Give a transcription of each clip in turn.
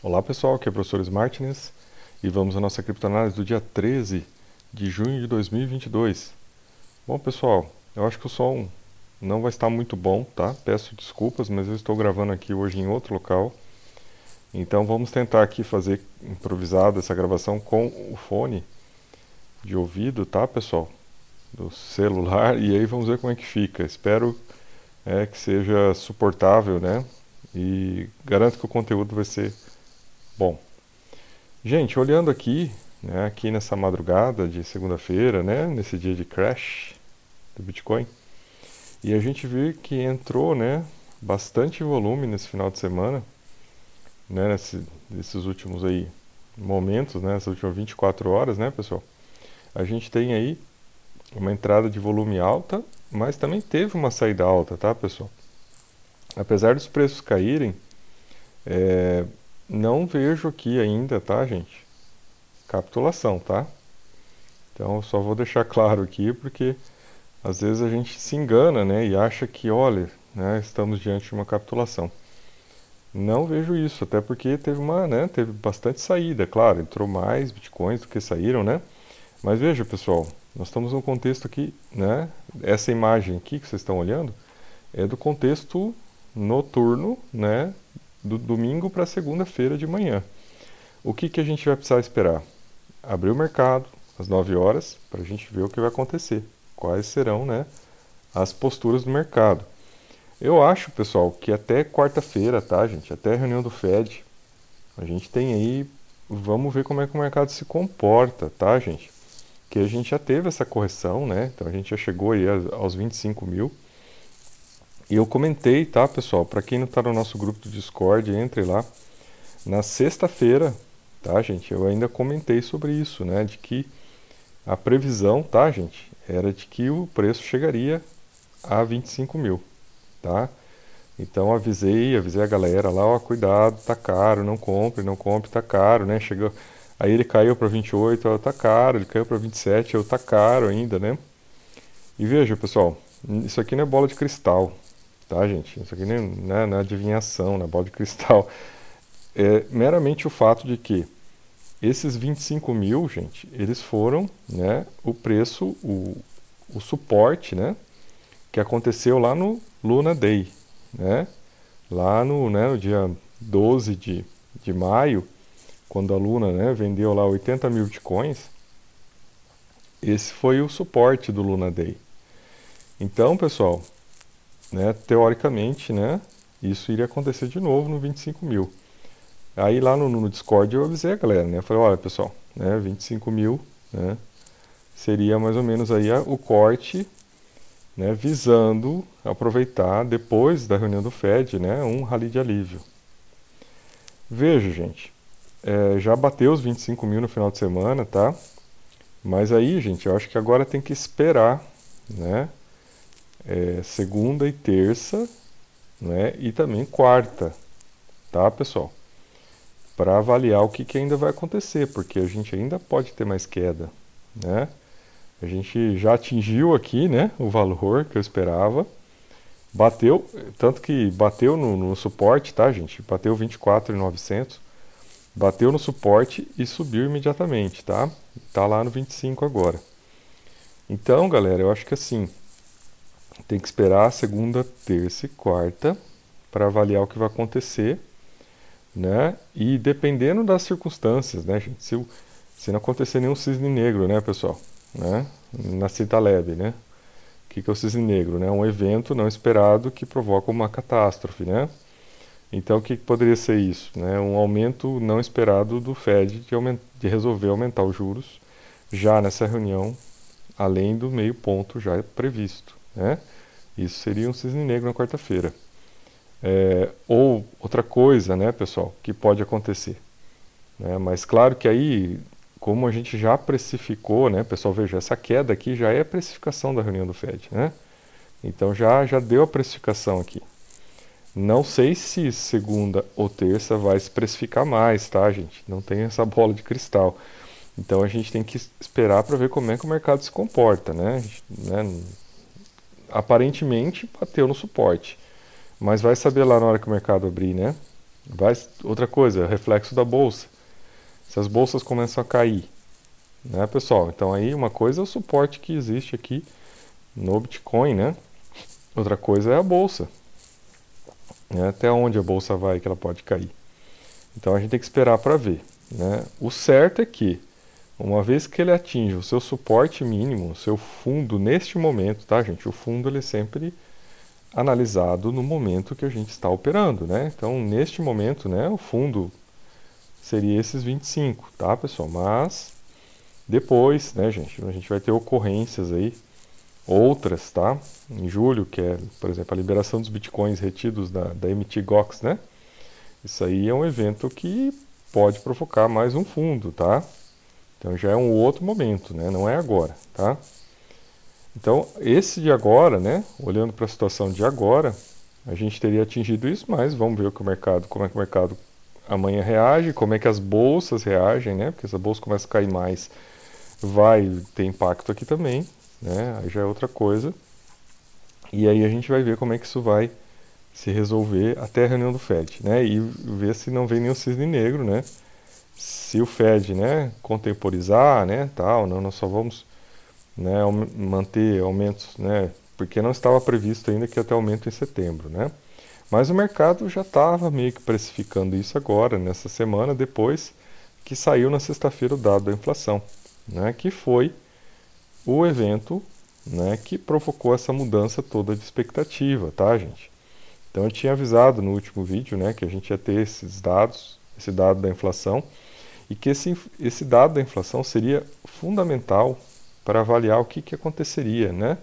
Olá pessoal, aqui é o professor Smartness e vamos à nossa criptoanálise do dia 13 de junho de 2022. Bom pessoal, eu acho que o som não vai estar muito bom, tá? Peço desculpas, mas eu estou gravando aqui hoje em outro local. Então vamos tentar aqui fazer improvisado essa gravação com o fone de ouvido, tá pessoal? Do celular e aí vamos ver como é que fica. Espero é, que seja suportável, né? E garanto que o conteúdo vai ser Bom, gente, olhando aqui, né, aqui nessa madrugada de segunda-feira, né, nesse dia de crash do Bitcoin, e a gente vê que entrou, né, bastante volume nesse final de semana, né, nesse, nesses últimos aí momentos, né, essas últimas 24 horas, né, pessoal. A gente tem aí uma entrada de volume alta, mas também teve uma saída alta, tá, pessoal? Apesar dos preços caírem, é, não vejo aqui ainda, tá, gente? Capitulação, tá? Então, eu só vou deixar claro aqui porque às vezes a gente se engana, né, e acha que, olha, né, estamos diante de uma capitulação. Não vejo isso, até porque teve uma, né, teve bastante saída, claro, entrou mais bitcoins do que saíram, né? Mas veja, pessoal, nós estamos num contexto aqui, né? Essa imagem aqui que vocês estão olhando é do contexto noturno, né, do domingo para segunda-feira de manhã. O que, que a gente vai precisar esperar? Abrir o mercado às 9 horas para a gente ver o que vai acontecer. Quais serão né, as posturas do mercado. Eu acho, pessoal, que até quarta-feira, tá, gente? Até a reunião do Fed, a gente tem aí. Vamos ver como é que o mercado se comporta, tá, gente? Que a gente já teve essa correção, né? Então a gente já chegou aí aos 25 mil. E eu comentei, tá, pessoal? Para quem não está no nosso grupo do Discord, entre lá. Na sexta-feira, tá, gente? Eu ainda comentei sobre isso, né? De que a previsão, tá, gente? Era de que o preço chegaria a 25 mil, tá? Então avisei, avisei a galera lá, ó, cuidado, tá caro, não compre, não compre, tá caro, né? Chegou, aí ele caiu para 28, ó, tá caro, ele caiu para 27, eu tá caro ainda, né? E veja, pessoal, isso aqui não é bola de cristal, tá, gente? Isso aqui não é, não é adivinhação, não é bola de cristal. É meramente o fato de que esses 25 mil, gente, eles foram né, o preço, o, o suporte, né? Que aconteceu lá no Luna Day, né? Lá no, né, no dia 12 de, de maio, quando a Luna né, vendeu lá 80 mil bitcoins, esse foi o suporte do Luna Day. Então, pessoal, né, teoricamente, né, isso iria acontecer de novo no 25 mil. Aí lá no, no Discord eu avisei a galera, né, eu falei, olha pessoal, né, 25 mil, né, seria mais ou menos aí a, o corte, né, visando aproveitar depois da reunião do Fed, né, um rally de alívio. Veja, gente, é, já bateu os 25 mil no final de semana, tá? Mas aí, gente, eu acho que agora tem que esperar, né? É, segunda e terça, né, e também quarta, tá, pessoal? Para avaliar o que, que ainda vai acontecer, porque a gente ainda pode ter mais queda, né? A gente já atingiu aqui, né, o valor que eu esperava. Bateu, tanto que bateu no, no suporte, tá, gente? Bateu 24,900. Bateu no suporte e subiu imediatamente, tá? Tá lá no 25 agora. Então, galera, eu acho que assim, tem que esperar segunda, terça e quarta para avaliar o que vai acontecer, né? E dependendo das circunstâncias, né, gente? Se, se não acontecer nenhum cisne negro, né, pessoal? Né? Na cita leve, né? O que, que é o cisne negro? Né? Um evento não esperado que provoca uma catástrofe, né? Então, o que, que poderia ser isso? Né? Um aumento não esperado do Fed de, aument de resolver aumentar os juros já nessa reunião, além do meio ponto já previsto. Né? Isso seria um cisne negro na quarta-feira. É, ou outra coisa, né, pessoal, que pode acontecer. Né? Mas claro que aí, como a gente já precificou, né, pessoal, veja, essa queda aqui já é a precificação da reunião do Fed, né? Então já, já deu a precificação aqui. Não sei se segunda ou terça vai se precificar mais, tá, gente? Não tem essa bola de cristal. Então a gente tem que esperar para ver como é que o mercado se comporta, né? né? Aparentemente bateu no suporte. Mas vai saber lá na hora que o mercado abrir, né? Vai, outra coisa, reflexo da bolsa. Se as bolsas começam a cair, né, pessoal? Então aí uma coisa é o suporte que existe aqui no Bitcoin, né? Outra coisa é a bolsa. Né? Até onde a bolsa vai que ela pode cair. Então a gente tem que esperar para ver. Né? O certo é que, uma vez que ele atinge o seu suporte mínimo, o seu fundo neste momento, tá, gente? O fundo ele é sempre analisado no momento que a gente está operando, né? Então, neste momento, né, o fundo seria esses 25, tá, pessoal? Mas depois, né, gente, a gente vai ter ocorrências aí outras, tá? Em julho, que é, por exemplo, a liberação dos bitcoins retidos da, da MT Gox, né? Isso aí é um evento que pode provocar mais um fundo, tá? Então já é um outro momento, né? Não é agora, tá? Então, esse de agora, né? Olhando para a situação de agora, a gente teria atingido isso, mas vamos ver o que o mercado, como é que o mercado amanhã reage, como é que as bolsas reagem, né? Porque se a bolsa começa a cair mais, vai ter impacto aqui também, né? Aí já é outra coisa. E aí a gente vai ver como é que isso vai se resolver até a reunião do Fed, né? E ver se não vem nenhum cisne negro, né? Se o Fed, né, contemporizar, né, tal, não, nós só vamos né, manter aumentos, né, porque não estava previsto ainda que até aumento em setembro, né? Mas o mercado já estava meio que precificando isso agora, nessa semana, depois que saiu na sexta-feira o dado da inflação, né, que foi o evento né, que provocou essa mudança toda de expectativa, tá, gente? Então eu tinha avisado no último vídeo né, que a gente ia ter esses dados, esse dado da inflação, e que esse, esse dado da inflação seria fundamental para avaliar o que, que aconteceria né,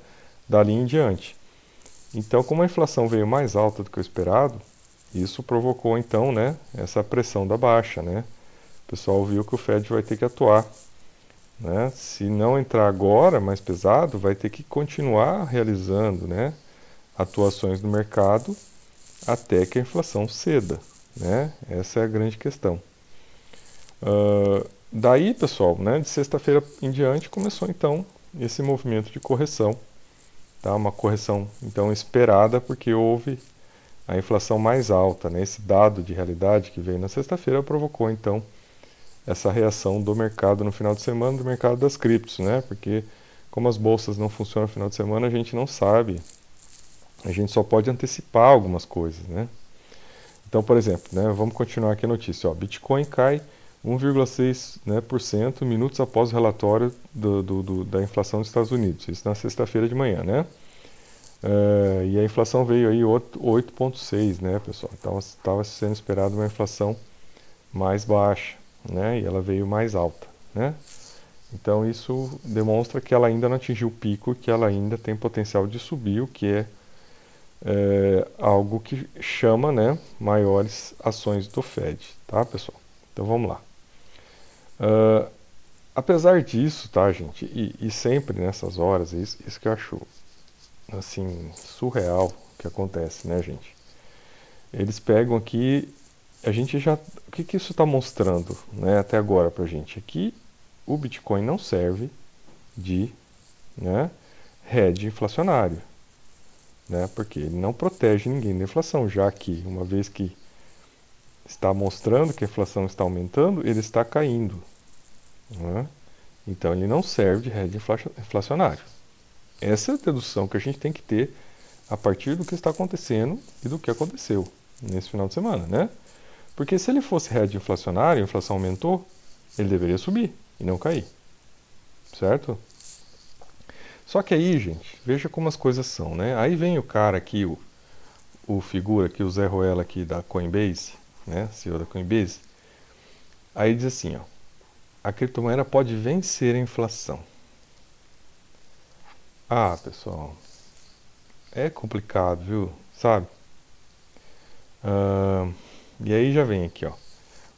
dali em diante. Então, como a inflação veio mais alta do que o esperado, isso provocou então né, essa pressão da baixa. Né? O pessoal viu que o Fed vai ter que atuar. Né? Se não entrar agora mais pesado, vai ter que continuar realizando né, atuações no mercado até que a inflação ceda. Né? Essa é a grande questão. Uh, Daí, pessoal, né, de sexta-feira em diante começou então esse movimento de correção, tá? Uma correção então esperada porque houve a inflação mais alta, né? Esse dado de realidade que veio na sexta-feira provocou então essa reação do mercado no final de semana, do mercado das criptos, né? Porque como as bolsas não funcionam no final de semana, a gente não sabe. A gente só pode antecipar algumas coisas, né? Então, por exemplo, né, vamos continuar aqui a notícia. Ó, Bitcoin cai 1,6% né, por cento, minutos após o relatório do, do, do, da inflação dos Estados Unidos. Isso na sexta-feira de manhã, né? Uh, e a inflação veio aí 8,6, né, pessoal? Então estava sendo esperada uma inflação mais baixa, né? E ela veio mais alta, né? Então isso demonstra que ela ainda não atingiu o pico, que ela ainda tem potencial de subir, o que é, é algo que chama, né, maiores ações do Fed, tá, pessoal? Então vamos lá. Uh, apesar disso, tá, gente, e, e, sempre nessas horas, isso, isso que eu acho, assim, surreal que acontece, né, gente? Eles pegam aqui, a gente já, o que, que isso está mostrando, né, até agora pra gente? Aqui, o Bitcoin não serve de, né, hedge inflacionário, né, porque ele não protege ninguém da inflação, já que, uma vez que está mostrando que a inflação está aumentando, ele está caindo. É? Então ele não serve de hedge inflacionário. Essa é a dedução que a gente tem que ter a partir do que está acontecendo e do que aconteceu nesse final de semana, né? Porque se ele fosse hedge inflacionário, a inflação aumentou, ele deveria subir e não cair. Certo? Só que aí, gente, veja como as coisas são, né? Aí vem o cara aqui, o, o figura aqui, o Zé Ruela aqui da Coinbase, né, CEO da Coinbase, aí diz assim, ó, a criptomoeda pode vencer a inflação. Ah, pessoal, é complicado, viu? Sabe? Uh, e aí já vem aqui, ó.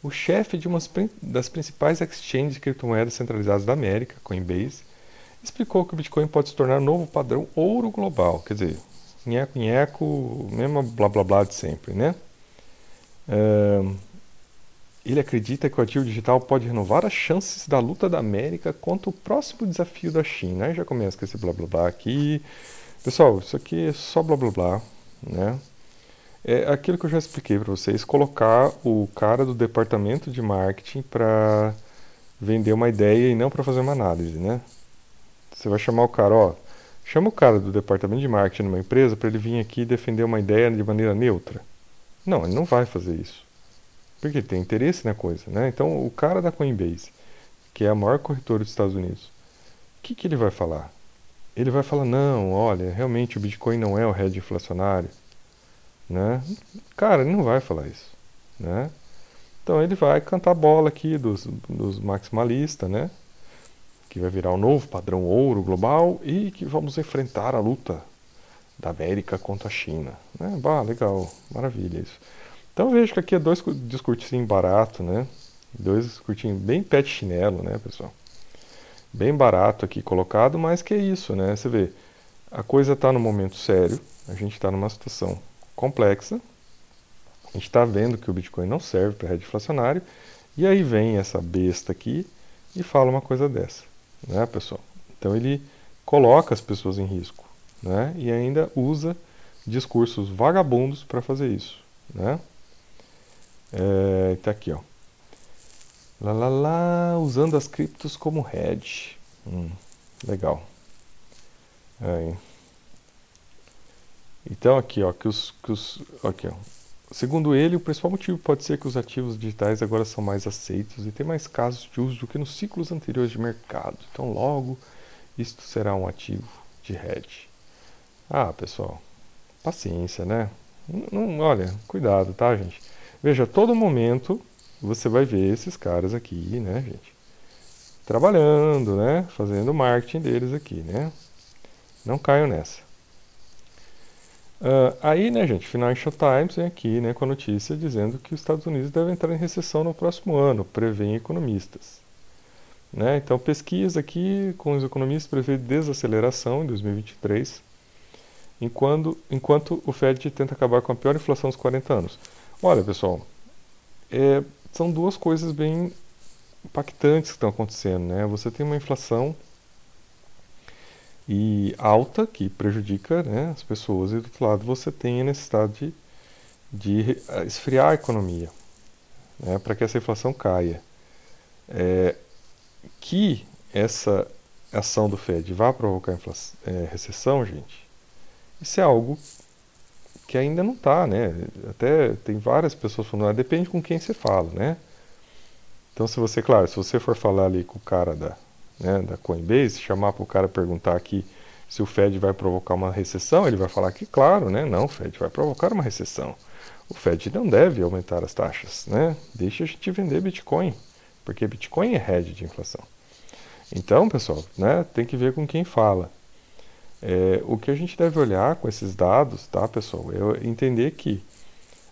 O chefe de uma das principais exchanges de criptomoedas centralizadas da América, Coinbase, explicou que o Bitcoin pode se tornar um novo padrão ouro global. Quer dizer, nheco, nheco, mesmo blá blá blá de sempre, né? Ele acredita que o ativo digital pode renovar as chances da luta da América contra o próximo desafio da China. Aí já começa com esse blá blá blá aqui. Pessoal, isso aqui é só blá blá blá, né? é aquilo que eu já expliquei para vocês, colocar o cara do departamento de marketing para vender uma ideia e não para fazer uma análise, né? Você vai chamar o cara, ó, chama o cara do departamento de marketing numa empresa para ele vir aqui defender uma ideia de maneira neutra. Não, ele não vai fazer isso. Porque ele tem interesse na coisa, né? Então, o cara da Coinbase, que é a maior corretora dos Estados Unidos, o que, que ele vai falar? Ele vai falar, não, olha, realmente o Bitcoin não é o hedge inflacionário, né? Cara, ele não vai falar isso, né? Então ele vai cantar bola aqui dos, dos maximalistas, né? Que vai virar o um novo padrão ouro global e que vamos enfrentar a luta da América contra a China. Né? Bah, legal, maravilha isso. Então vejo que aqui é dois discursinhos barato, né? Dois discursinhos bem pet chinelo, né, pessoal? Bem barato aqui colocado, mas que é isso, né? Você vê, a coisa está no momento sério, a gente está numa situação complexa, a gente está vendo que o Bitcoin não serve para rede inflacionário, e aí vem essa besta aqui e fala uma coisa dessa, né, pessoal? Então ele coloca as pessoas em risco, né? E ainda usa discursos vagabundos para fazer isso, né? É, tá aqui, ó. Lá, lá, lá, usando as criptos como hedge. Hum, legal. Aí. Então aqui, ó, que os, que os, aqui, ó, Segundo ele, o principal motivo pode ser que os ativos digitais agora são mais aceitos e tem mais casos de uso do que nos ciclos anteriores de mercado. Então, logo, isto será um ativo de hedge. Ah, pessoal, paciência, né? Não, olha, cuidado, tá, gente? Veja, todo momento você vai ver esses caras aqui, né, gente? Trabalhando, né? Fazendo marketing deles aqui, né? Não caiam nessa. Uh, aí, né, gente, Financial Times vem aqui né, com a notícia dizendo que os Estados Unidos devem entrar em recessão no próximo ano, prevêem economistas. Né? Então, pesquisa aqui com os economistas prevê desaceleração em 2023, enquanto, enquanto o Fed tenta acabar com a pior inflação dos 40 anos. Olha, pessoal, é, são duas coisas bem impactantes que estão acontecendo. Né? Você tem uma inflação e alta, que prejudica né, as pessoas, e do outro lado você tem a necessidade de, de eh, esfriar a economia, né, para que essa inflação caia. É, que essa ação do Fed vá provocar é, recessão, gente, isso é algo que ainda não está, né? Até tem várias pessoas falando, ah, depende com quem você fala, né? Então, se você, claro, se você for falar ali com o cara da, né, da Coinbase, chamar para o cara perguntar aqui se o Fed vai provocar uma recessão, ele vai falar que, claro, né, não, o Fed vai provocar uma recessão. O Fed não deve aumentar as taxas, né? Deixa a gente vender Bitcoin, porque Bitcoin é hedge de inflação. Então, pessoal, né, tem que ver com quem fala. É, o que a gente deve olhar com esses dados, tá, pessoal, é entender que,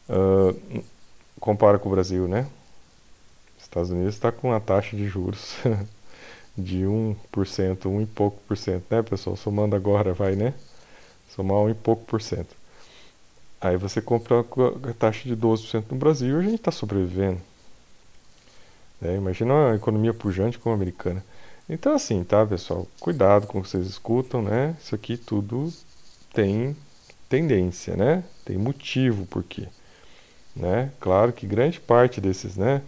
uh, compara com o Brasil, né? Estados Unidos está com a taxa de juros de 1%, 1 e pouco por cento, né, pessoal? Somando agora, vai, né? Somar 1 e pouco por cento. Aí você compra a taxa de 12% no Brasil e a gente está sobrevivendo. Né? Imagina uma economia pujante como a americana. Então, assim, tá, pessoal? Cuidado com o que vocês escutam, né? Isso aqui tudo tem tendência, né? Tem motivo por quê. Né? Claro que grande parte desses, né?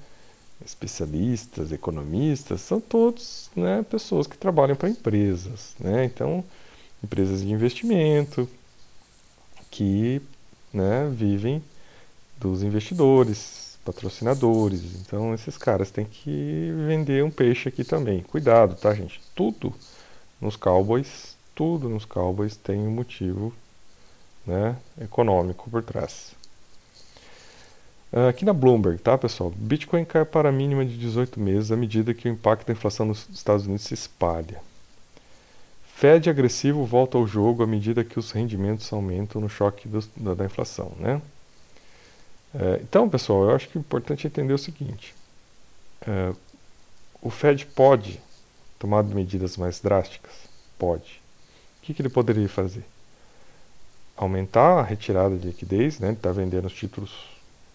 especialistas, economistas, são todos né, pessoas que trabalham para empresas. Né? Então, empresas de investimento que né, vivem dos investidores, patrocinadores. Então, esses caras têm que vender um peixe aqui também. Cuidado, tá, gente? Tudo nos Cowboys, tudo nos Cowboys tem um motivo né, econômico por trás. Uh, aqui na Bloomberg, tá, pessoal? Bitcoin cai para a mínima de 18 meses à medida que o impacto da inflação nos Estados Unidos se espalha. Fed agressivo volta ao jogo à medida que os rendimentos aumentam no choque do, da, da, inflação, né? Uh, então, pessoal, eu acho que é importante entender o seguinte: uh, o Fed pode tomar medidas mais drásticas? Pode. O que, que ele poderia fazer? Aumentar a retirada de liquidez, né? Ele está vendendo os títulos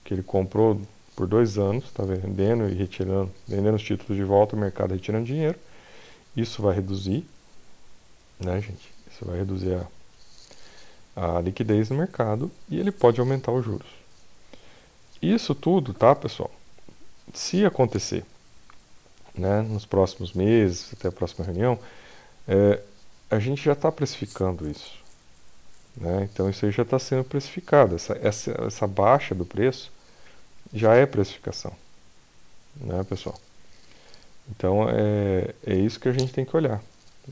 que ele comprou por dois anos, está vendendo e retirando, vendendo os títulos de volta, o mercado retirando dinheiro. Isso vai reduzir, né, gente? Isso vai reduzir a, a liquidez no mercado e ele pode aumentar os juros. Isso tudo, tá, pessoal? Se acontecer, né, nos próximos meses, até a próxima reunião, é, a gente já está precificando isso. Né? Então isso aí já está sendo precificado. Essa, essa, essa baixa do preço já é precificação. Né, pessoal? Então é, é isso que a gente tem que olhar.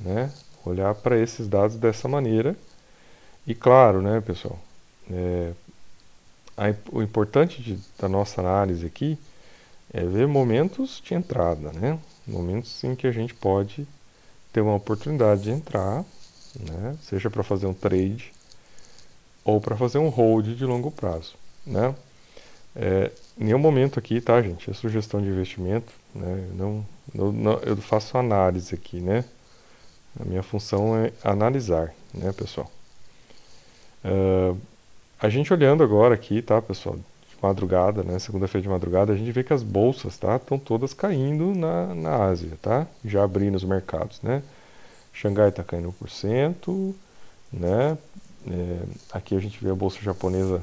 Né? Olhar para esses dados dessa maneira. E claro, né, pessoal? É, a, o importante de, da nossa análise aqui é ver momentos de entrada, né? Momentos em que a gente pode ter uma oportunidade de entrar, né? Seja para fazer um trade ou para fazer um hold de longo prazo, né? É, nenhum momento aqui, tá, gente? É sugestão de investimento, né? Não, não, não, eu faço análise aqui, né? A minha função é analisar, né, pessoal? Uh, a gente olhando agora aqui, tá, pessoal? madrugada, né, segunda-feira de madrugada, a gente vê que as bolsas, tá, estão todas caindo na, na Ásia, tá? Já abrindo os mercados, né? Xangai está caindo 1%, né? É, aqui a gente vê a bolsa japonesa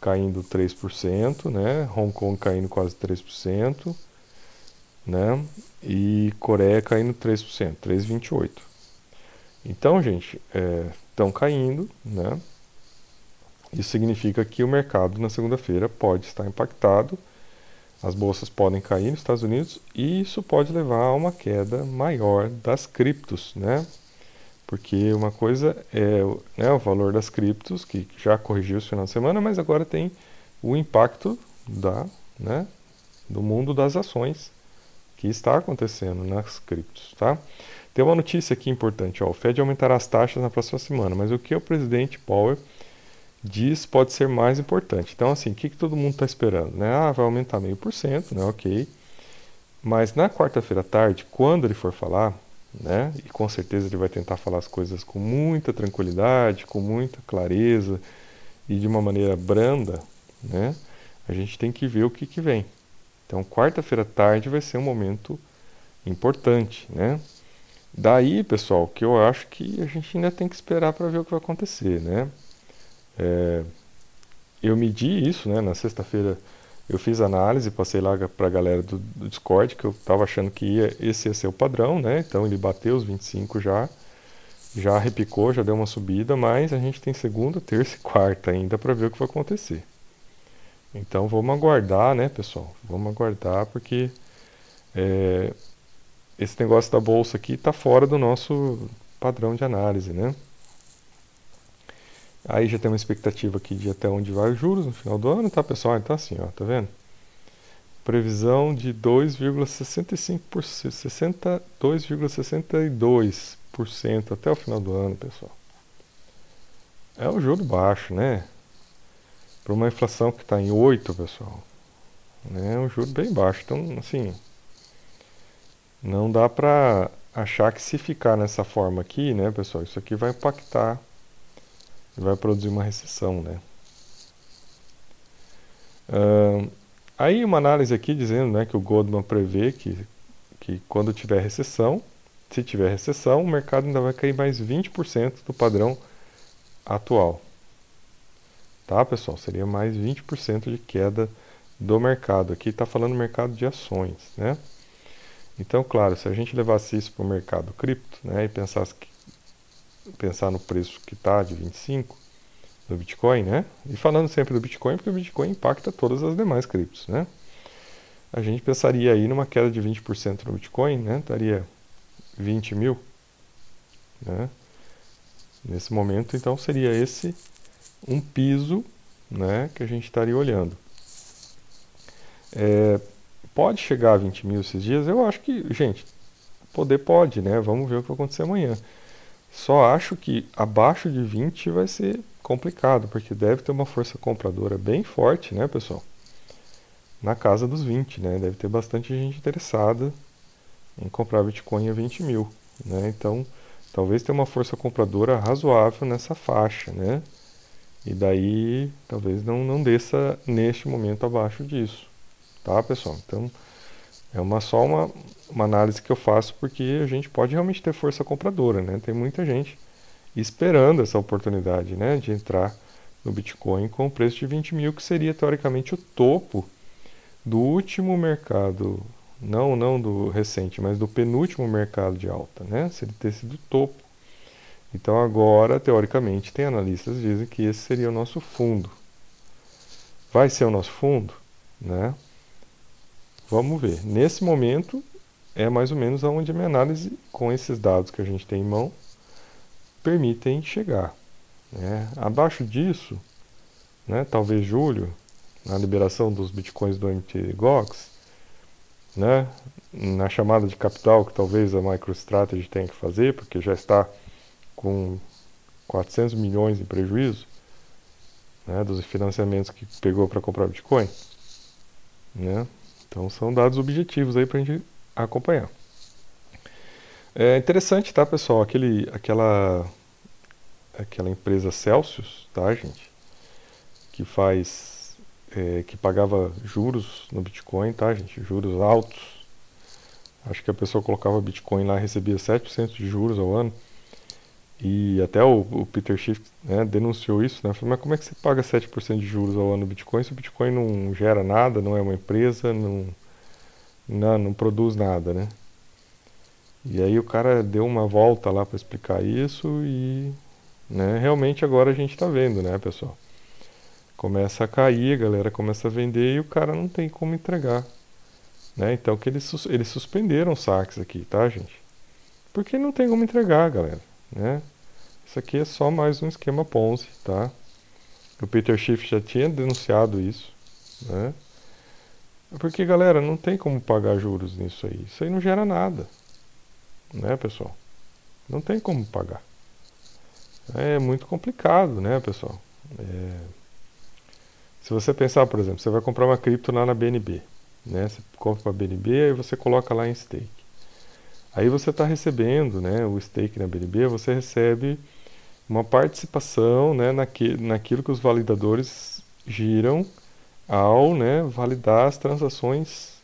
caindo 3%, né? Hong Kong caindo quase 3%, né? E Coreia caindo 3%, 3,28%. Então, gente, estão é, caindo, né? Isso significa que o mercado na segunda-feira pode estar impactado, as bolsas podem cair nos Estados Unidos e isso pode levar a uma queda maior das criptos, né? Porque uma coisa é né, o valor das criptos, que já corrigiu esse final de semana, mas agora tem o impacto da, né, do mundo das ações que está acontecendo nas criptos, tá? Tem uma notícia aqui importante, ó, o Fed aumentará as taxas na próxima semana, mas o que o presidente Powell diz pode ser mais importante. Então, assim, o que, que todo mundo está esperando? Né? Ah, vai aumentar meio por cento, né? Ok. Mas na quarta-feira à tarde, quando ele for falar, né? E com certeza ele vai tentar falar as coisas com muita tranquilidade, com muita clareza e de uma maneira branda, né? A gente tem que ver o que, que vem. Então, quarta-feira à tarde vai ser um momento importante, né? Daí, pessoal, que eu acho que a gente ainda tem que esperar para ver o que vai acontecer, né? É, eu medi isso, né? Na sexta-feira eu fiz análise, passei lá para a galera do, do, Discord, que eu estava achando que ia, esse ia ser o padrão, né? Então ele bateu os 25 já, já repicou, já deu uma subida, mas a gente tem segunda, terça e quarta ainda para ver o que vai acontecer. Então vamos aguardar, né, pessoal? Vamos aguardar porque é, esse negócio da bolsa aqui está fora do nosso padrão de análise, né? Aí já tem uma expectativa aqui de até onde vai os juros no final do ano, tá pessoal? Então assim, ó, tá vendo? Previsão de 2,65%, 2,62% até o final do ano, pessoal. É um juro baixo, né? Para uma inflação que está em 8, pessoal. Né? É um juro bem baixo. Então, assim, não dá para achar que se ficar nessa forma aqui, né, pessoal, isso aqui vai impactar vai produzir uma recessão, né? Uh, aí uma análise aqui dizendo né, que o Goldman prevê que, que quando tiver recessão, se tiver recessão, o mercado ainda vai cair mais 20% do padrão atual. Tá, pessoal? Seria mais 20% de queda do mercado. Aqui está falando mercado de ações, né? Então, claro, se a gente levasse isso para o mercado cripto, né, e pensasse que pensar no preço que está de 25 do Bitcoin, né? E falando sempre do Bitcoin, porque o Bitcoin impacta todas as demais criptos, né? A gente pensaria aí numa queda de 20% no Bitcoin, né? Estaria 20 mil, né? Nesse momento, então, seria esse um piso, né? Que a gente estaria olhando. É, pode chegar a 20 mil esses dias? Eu acho que, gente, poder pode, né? Vamos ver o que vai acontecer amanhã. Só acho que abaixo de 20 vai ser complicado, porque deve ter uma força compradora bem forte, né, pessoal? Na casa dos 20, né? Deve ter bastante gente interessada em comprar Bitcoin a 20 mil, né? Então, talvez tenha uma força compradora razoável nessa faixa, né? E daí, talvez não, não desça neste momento abaixo disso, tá, pessoal? Então, é uma, só uma, uma análise que eu faço porque a gente pode realmente ter força compradora, né? Tem muita gente esperando essa oportunidade né, de entrar no Bitcoin com o preço de 20 mil, que seria teoricamente o topo do último mercado, não não do recente, mas do penúltimo mercado de alta, né? Se ele ter sido topo. Então agora, teoricamente, tem analistas que dizem que esse seria o nosso fundo. Vai ser o nosso fundo, né? Vamos ver. Nesse momento é mais ou menos aonde a minha análise com esses dados que a gente tem em mão permitem chegar. Né? Abaixo disso, né, talvez julho, na liberação dos bitcoins do MTGOX, né, na chamada de capital que talvez a MicroStrategy tenha que fazer, porque já está com 400 milhões em prejuízo né, dos financiamentos que pegou para comprar Bitcoin. Né? Então são dados objetivos aí para a gente acompanhar. É interessante, tá, pessoal? Aquele, aquela, aquela empresa Celsius, tá, gente? Que faz, é, que pagava juros no Bitcoin, tá, gente? Juros altos. Acho que a pessoa colocava Bitcoin lá recebia 7% de juros ao ano. E até o, o Peter Schiff né, denunciou isso, né? Falou, mas como é que você paga 7% de juros ao ano no Bitcoin se o Bitcoin não gera nada, não é uma empresa, não, não, não produz nada, né? E aí o cara deu uma volta lá para explicar isso e né, realmente agora a gente está vendo, né, pessoal? Começa a cair, a galera começa a vender e o cara não tem como entregar. Né? Então que eles, eles suspenderam saques aqui, tá, gente? Porque não tem como entregar, galera. Né? Isso aqui é só mais um esquema Ponzi, tá? O Peter Schiff já tinha denunciado isso, né? Porque, galera, não tem como pagar juros nisso aí. Isso aí não gera nada né, pessoal? Não tem como pagar. É muito complicado, né, pessoal? É... Se você pensar, por exemplo, você vai comprar uma cripto lá na BNB, né? Você compra a BNB e você coloca lá em stake. Aí você está recebendo, né, o stake na BNB, você recebe uma participação, né, naquilo que os validadores giram ao, né, validar as transações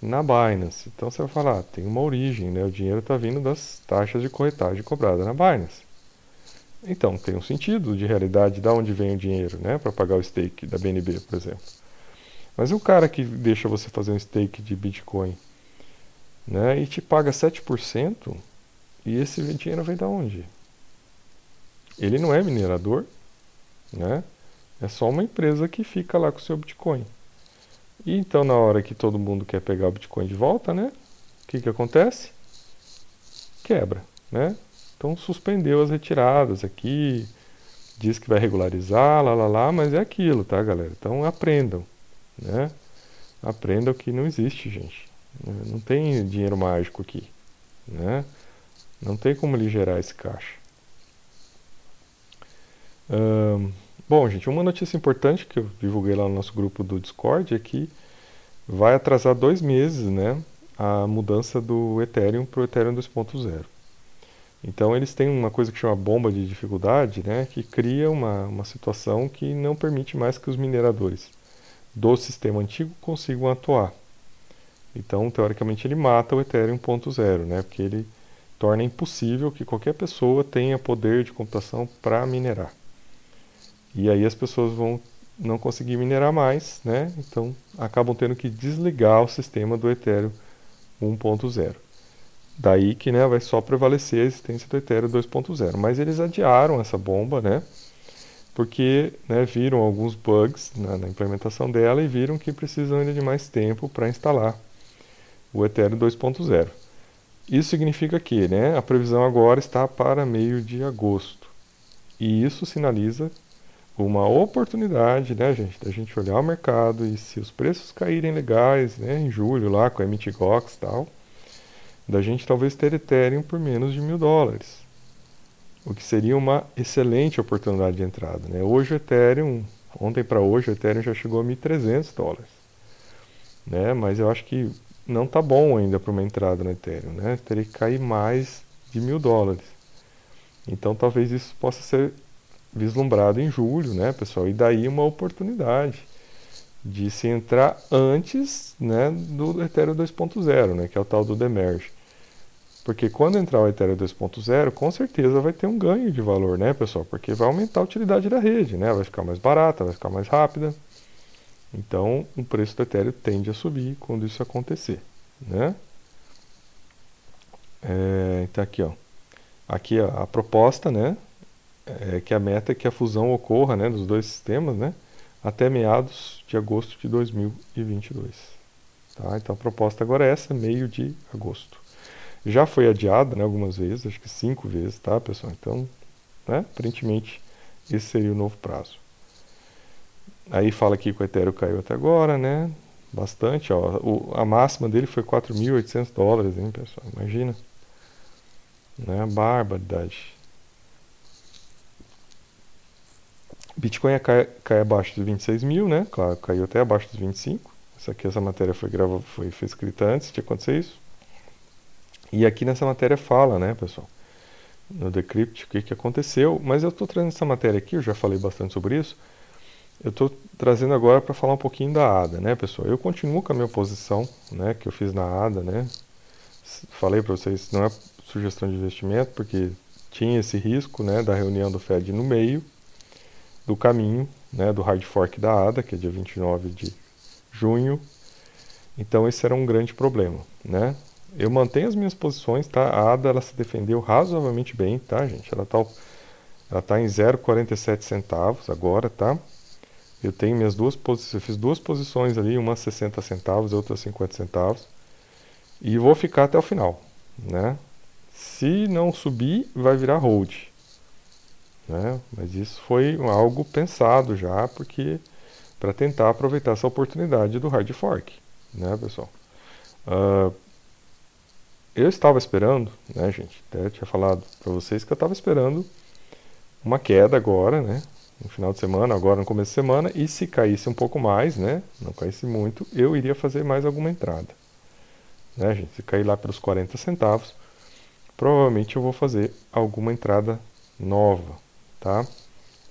na Binance. Então você vai falar, ah, tem uma origem, né? o dinheiro está vindo das taxas de corretagem cobradas na Binance. Então tem um sentido de realidade de onde vem o dinheiro, né? Para pagar o stake da BNB, por exemplo. Mas o cara que deixa você fazer um stake de Bitcoin né, e te paga 7%, e esse dinheiro vem da onde? Ele não é minerador, né? É só uma empresa que fica lá com o seu Bitcoin. E então, na hora que todo mundo quer pegar o Bitcoin de volta, né? O que, que acontece? Quebra, né? Então, suspendeu as retiradas aqui, diz que vai regularizar, lá, lá, lá, mas é aquilo, tá, galera? Então, aprendam, né? Aprendam que não existe, gente. Não tem dinheiro mágico aqui, né? Não tem como ele gerar esse caixa. Um, Bom, gente, uma notícia importante que eu divulguei lá no nosso grupo do Discord é que vai atrasar dois meses né, a mudança do Ethereum para o Ethereum 2.0. Então eles têm uma coisa que chama bomba de dificuldade, né, que cria uma, uma situação que não permite mais que os mineradores do sistema antigo consigam atuar. Então, teoricamente, ele mata o Ethereum 1.0, né, porque ele torna impossível que qualquer pessoa tenha poder de computação para minerar. E aí as pessoas vão não conseguir minerar mais, né? Então acabam tendo que desligar o sistema do Ethereum 1.0. Daí que né, vai só prevalecer a existência do Ethereum 2.0. Mas eles adiaram essa bomba, né? Porque né, viram alguns bugs na, na, implementação dela e viram que precisam ainda de mais tempo para instalar o Ethereum 2.0. Isso significa que né, a previsão agora está para meio de agosto. E isso sinaliza uma oportunidade, né, gente, da gente olhar o mercado e se os preços caírem legais, né, em julho lá com a MTGOX e tal, da gente talvez ter Ethereum por menos de mil dólares, o que seria uma excelente oportunidade de entrada, né? Hoje o Ethereum, ontem para hoje o Ethereum já chegou a 1.300 dólares, né? Mas eu acho que não tá bom ainda para uma entrada no Ethereum, né? Teria que cair mais de mil dólares. Então talvez isso possa ser vislumbrado em julho, né, pessoal? E daí uma oportunidade de se entrar antes, né, do Ethereum 2.0, né, que é o tal do Demerge. Porque quando entrar o Ethereum 2.0, com certeza vai ter um ganho de valor, né, pessoal? Porque vai aumentar a utilidade da rede, né? Vai ficar mais barata, vai ficar mais rápida. Então, o preço do Ethereum tende a subir quando isso acontecer, né? É, então aqui, ó. Aqui ó, a proposta, né? É que a meta é que a fusão ocorra, né, dos dois sistemas, né? Até meados de agosto de 2022. Tá? Então a proposta agora é essa, meio de agosto. Já foi adiada né, algumas vezes, acho que cinco vezes, tá, pessoal? Então, né, aparentemente, esse seria o novo prazo. Aí fala aqui que o Ethereum caiu até agora, né? Bastante, ó. O, a máxima dele foi 4.800 dólares, hein, pessoal? Imagina. Né? Barbaridade. Bitcoin cai, cai abaixo dos 26 mil, né? Claro, caiu até abaixo dos 25. Essa aqui, essa matéria foi, grava, foi, foi escrita antes de acontecer isso. E aqui nessa matéria fala, né, pessoal, no Decrypt, o que, que aconteceu. Mas eu estou trazendo essa matéria aqui, eu já falei bastante sobre isso. Eu estou trazendo agora para falar um pouquinho da ADA, né, pessoal? Eu continuo com a minha posição, né, que eu fiz na ADA, né? Falei para vocês, não é sugestão de investimento, porque tinha esse risco, né, da reunião do Fed no meio do caminho, né, do hard fork da ADA, que é dia 29 de junho. Então esse era um grande problema, né? Eu mantenho as minhas posições, tá? A ADA ela se defendeu razoavelmente bem, tá, gente? Ela tá, ela tá em 0,47 centavos agora, tá? Eu tenho minhas duas posições, eu fiz duas posições ali, uma 60 centavos, outra 50 centavos. E vou ficar até o final, né? Se não subir, vai virar hold. Né? Mas isso foi algo pensado já, porque para tentar aproveitar essa oportunidade do hard fork, né, pessoal? Uh, eu estava esperando, né, gente? Até tinha falado para vocês que eu estava esperando uma queda agora, né? No final de semana, agora no começo de semana, e se caísse um pouco mais, né? Não caísse muito, eu iria fazer mais alguma entrada. Né, gente? Se cair lá pelos 40 centavos, provavelmente eu vou fazer alguma entrada nova, tá?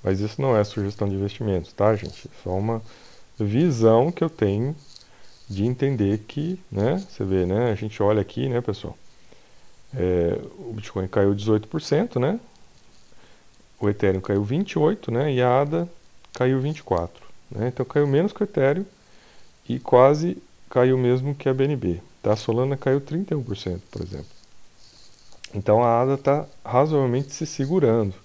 Mas isso não é sugestão de investimentos, tá, gente? É só uma visão que eu tenho de entender que, né, você vê, né, a gente olha aqui, né, pessoal, é, o Bitcoin caiu 18%, né, o Ethereum caiu 28%, né, e a ADA caiu 24%, né, então caiu menos que o Ethereum e quase caiu mesmo que a BNB, tá, a Solana caiu 31%, por exemplo. Então a ADA está razoavelmente se segurando,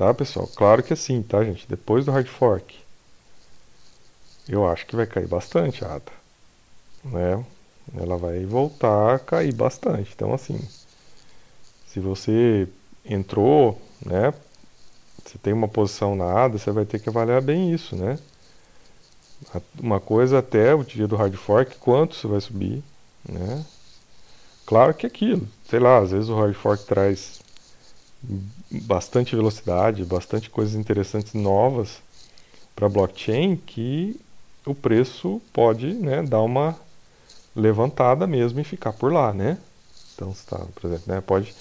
tá, pessoal? Claro que assim, tá, gente, depois do hard fork, eu acho que vai cair bastante a ADA. Né? Ela vai voltar a cair bastante. Então, assim, se você entrou, né? Você tem uma posição na ADA, você vai ter que avaliar bem isso, né? Uma coisa até o dia do hard fork, quanto você vai subir, né? Claro que é aquilo, sei lá, às vezes o hard fork traz bastante velocidade, bastante coisas interessantes novas para blockchain que o preço pode né, dar uma levantada mesmo e ficar por lá, né? Então, está, por exemplo, né, pode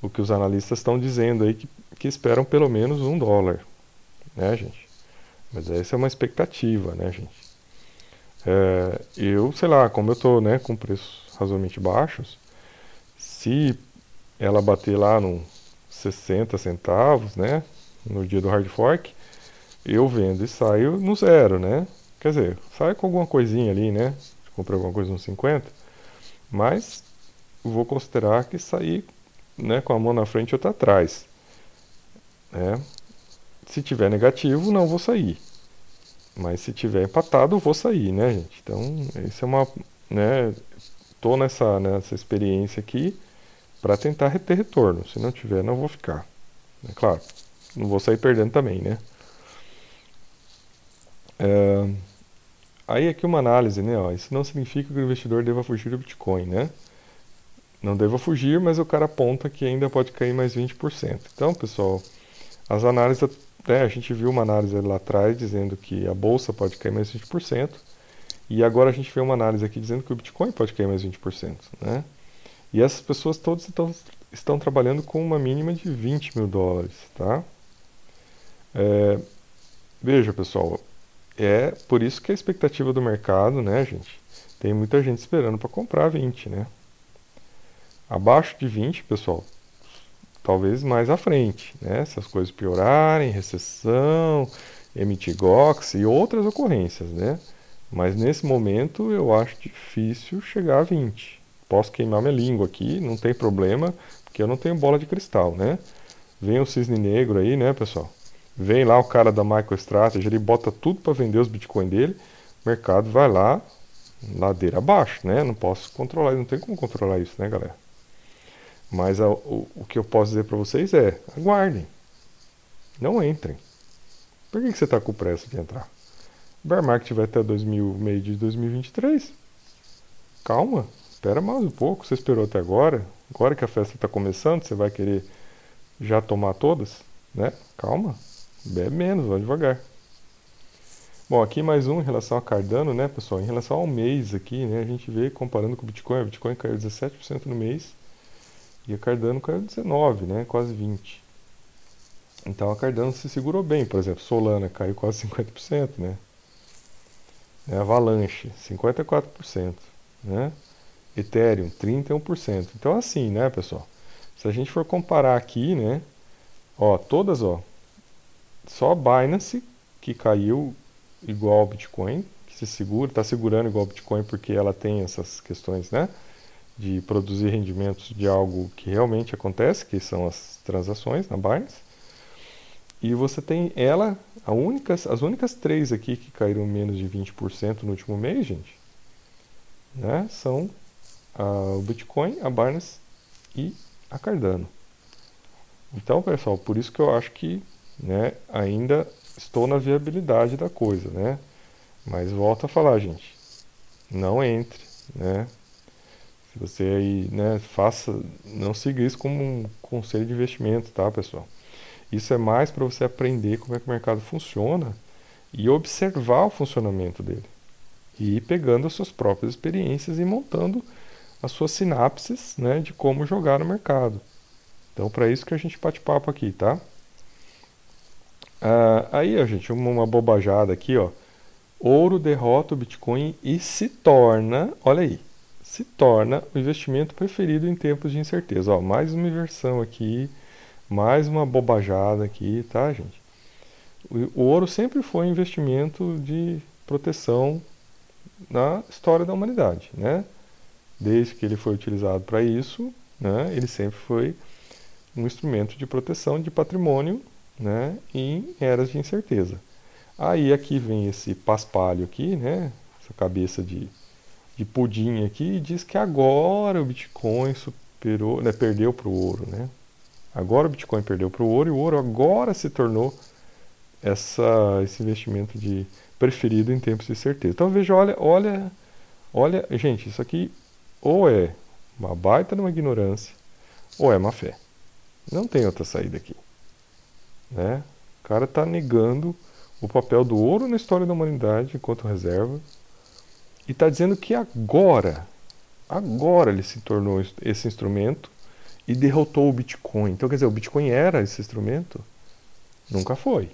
o que os analistas estão dizendo aí que, que esperam pelo menos um dólar, né, gente? Mas essa é uma expectativa, né, gente? É, eu, sei lá, como eu estou né, com preços razoavelmente baixos, se ela bater lá no 60 centavos, né, no dia do hard fork, eu vendo e saio no zero, né? Quer dizer, sai com alguma coisinha ali, né? Comprei alguma coisa uns 50, mas vou considerar que sair né, com a mão na frente e outra atrás. Né? Se tiver negativo, não vou sair. Mas se tiver empatado, vou sair, né, gente? Então, isso é uma, né, tô nessa nessa experiência aqui para tentar ter retorno. Se não tiver, não vou ficar. É claro, não vou sair perdendo também, né? É, Aí aqui uma análise, né? Ó, isso não significa que o investidor deva fugir do Bitcoin, né? Não deva fugir, mas o cara aponta que ainda pode cair mais 20%. Então, pessoal, as análises, né, a gente viu uma análise lá atrás dizendo que a bolsa pode cair mais 20%, e agora a gente vê uma análise aqui dizendo que o Bitcoin pode cair mais 20%, né? E essas pessoas todas estão, estão trabalhando com uma mínima de 20 mil dólares, tá? É, veja, pessoal, é por isso que a expectativa do mercado, né, gente? Tem muita gente esperando para comprar 20, né? Abaixo de 20, pessoal, talvez mais à frente, né? Se as coisas piorarem, recessão, MTGOX e outras ocorrências, né? Mas nesse momento eu acho difícil chegar a 20. Posso queimar minha língua aqui, não tem problema, porque eu não tenho bola de cristal, né? Vem o cisne negro aí, né, pessoal? Vem lá o cara da MicroStrategy, ele bota tudo para vender os bitcoins dele, o mercado vai lá, ladeira abaixo, né? Não posso controlar, não tem como controlar isso, né, galera? Mas a, o, o que eu posso dizer para vocês é: aguardem, não entrem. Por que, que você está com pressa de entrar? O bear market vai até 2000, meio de 2023. Calma, espera mais um pouco. Você esperou até agora. Agora que a festa está começando, você vai querer já tomar todas, né? Calma, bebe menos, vai devagar. Bom, aqui mais um em relação a Cardano, né, pessoal? Em relação ao mês aqui, né, a gente vê comparando com o Bitcoin, o Bitcoin caiu 17% no mês e a Cardano caiu 19, né, quase 20. Então a Cardano se segurou bem, por exemplo, Solana caiu quase 50%, né? né? Avalanche, 54%, né? Ethereum, 31%. Então assim, né, pessoal? Se a gente for comparar aqui, né, ó, todas, ó, só Binance que caiu igual ao Bitcoin, que se segura, está segurando igual ao Bitcoin porque ela tem essas questões, né, de produzir rendimentos de algo que realmente acontece, que são as transações na Binance. E você tem ela, a únicas, as únicas três aqui que caíram menos de 20% no último mês, gente, né, são o Bitcoin, a Binance e a Cardano. Então, pessoal, por isso que eu acho que né, ainda estou na viabilidade da coisa, né? Mas volto a falar, gente, não entre, né? Se você aí, né, faça, não siga isso como um conselho de investimento, tá, pessoal? Isso é mais para você aprender como é que o mercado funciona e observar o funcionamento dele. E ir pegando as suas próprias experiências e montando as suas sinapses né, de como jogar no mercado. Então, para isso que a gente bate papo aqui, tá? Ah, aí, ó, gente, uma, uma bobajada aqui, ó. Ouro derrota o Bitcoin e se torna, olha aí, se torna o investimento preferido em tempos de incerteza. Ó, mais uma inversão aqui mais uma bobajada aqui, tá, gente? O, o ouro sempre foi um investimento de proteção na história da humanidade, né? Desde que ele foi utilizado para isso, né? Ele sempre foi um instrumento de proteção de patrimônio, né? Em eras de incerteza. Aí aqui vem esse paspalho aqui, né? Essa cabeça de, de pudim aqui e diz que agora o Bitcoin superou, né? Perdeu para o ouro, né? Agora o Bitcoin perdeu para o ouro e o ouro agora se tornou essa, esse investimento de preferido em tempos de certeza. Então veja, olha, olha, olha, gente, isso aqui ou é uma baita de uma ignorância ou é má fé. Não tem outra saída aqui. Né? O cara está negando o papel do ouro na história da humanidade enquanto reserva e está dizendo que agora, agora ele se tornou esse instrumento e derrotou o Bitcoin. Então, quer dizer, o Bitcoin era esse instrumento? Nunca foi.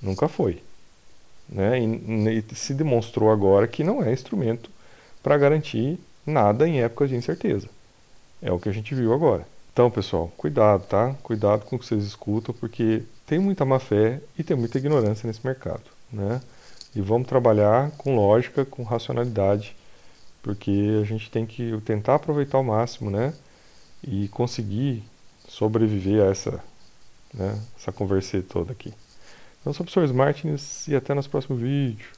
Nunca foi. Né? E, e se demonstrou agora que não é instrumento para garantir nada em épocas de incerteza. É o que a gente viu agora. Então, pessoal, cuidado, tá? Cuidado com o que vocês escutam, porque tem muita má fé e tem muita ignorância nesse mercado, né? E vamos trabalhar com lógica, com racionalidade, porque a gente tem que tentar aproveitar ao máximo, né? e conseguir sobreviver a essa, né, essa conversa toda aqui. Então, sou o professor Martins e até nosso próximo vídeo.